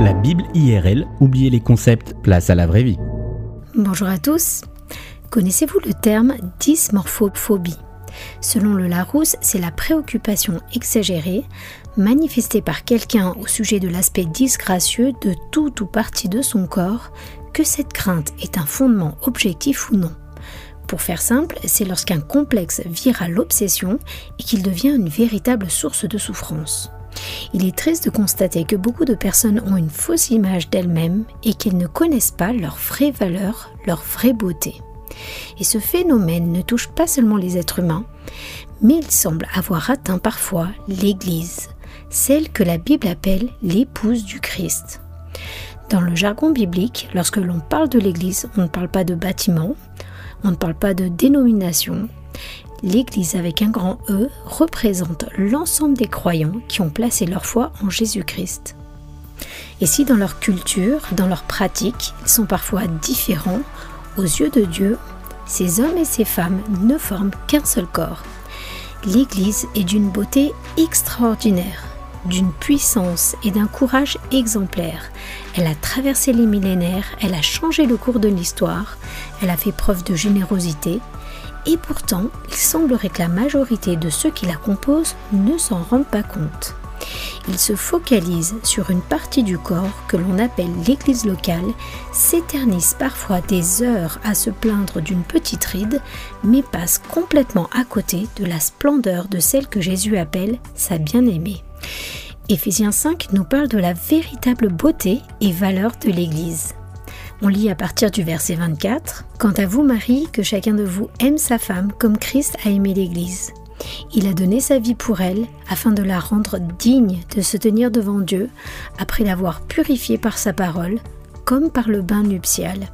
La Bible IRL, oubliez les concepts, place à la vraie vie. Bonjour à tous. Connaissez-vous le terme dysmorphophobie? Selon le Larousse, c'est la préoccupation exagérée manifestée par quelqu'un au sujet de l'aspect disgracieux de tout ou partie de son corps, que cette crainte est un fondement objectif ou non. Pour faire simple, c'est lorsqu'un complexe vire à l'obsession et qu'il devient une véritable source de souffrance. Il est triste de constater que beaucoup de personnes ont une fausse image d'elles-mêmes et qu'elles ne connaissent pas leur vraie valeur, leur vraie beauté. Et ce phénomène ne touche pas seulement les êtres humains, mais il semble avoir atteint parfois l'Église, celle que la Bible appelle l'épouse du Christ. Dans le jargon biblique, lorsque l'on parle de l'Église, on ne parle pas de bâtiment, on ne parle pas de dénomination. L'Église avec un grand E représente l'ensemble des croyants qui ont placé leur foi en Jésus-Christ. Et si dans leur culture, dans leur pratique, ils sont parfois différents, aux yeux de Dieu, ces hommes et ces femmes ne forment qu'un seul corps. L'Église est d'une beauté extraordinaire, d'une puissance et d'un courage exemplaires. Elle a traversé les millénaires, elle a changé le cours de l'histoire, elle a fait preuve de générosité, et pourtant, il semblerait que la majorité de ceux qui la composent ne s'en rendent pas compte. Ils se focalisent sur une partie du corps que l'on appelle l'église locale, s'éternisent parfois des heures à se plaindre d'une petite ride, mais passent complètement à côté de la splendeur de celle que Jésus appelle sa bien-aimée. Éphésiens 5 nous parle de la véritable beauté et valeur de l'Église. On lit à partir du verset 24 Quant à vous, Marie, que chacun de vous aime sa femme comme Christ a aimé l'Église. Il a donné sa vie pour elle afin de la rendre digne de se tenir devant Dieu après l'avoir purifiée par sa parole, comme par le bain nuptial.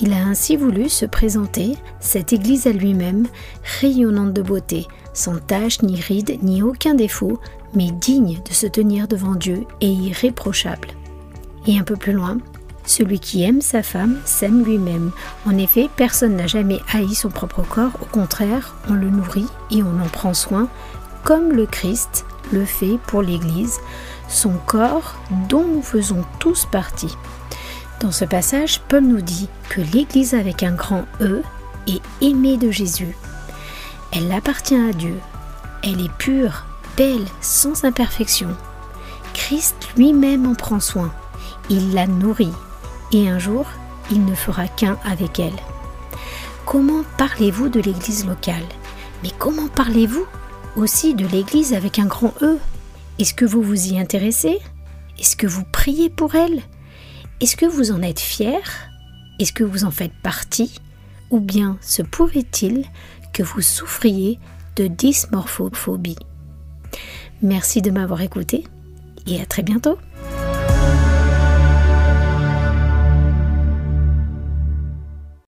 Il a ainsi voulu se présenter, cette Église à lui-même, rayonnante de beauté, sans tache ni ride ni aucun défaut, mais digne de se tenir devant Dieu et irréprochable. Et un peu plus loin, celui qui aime sa femme s'aime lui-même. En effet, personne n'a jamais haï son propre corps, au contraire, on le nourrit et on en prend soin, comme le Christ le fait pour l'Église, son corps dont nous faisons tous partie. Dans ce passage, Paul nous dit que l'Église avec un grand E est aimée de Jésus. Elle appartient à Dieu. Elle est pure, belle, sans imperfection. Christ lui-même en prend soin. Il la nourrit, et un jour, il ne fera qu'un avec elle. Comment parlez-vous de l'Église locale? Mais comment parlez-vous aussi de l'Église avec un grand E? Est-ce que vous vous y intéressez? Est-ce que vous priez pour elle? Est-ce que vous en êtes fier? Est-ce que vous en faites partie? Ou bien se pourrait-il que vous souffriez de dysmorphophobie. Merci de m'avoir écouté et à très bientôt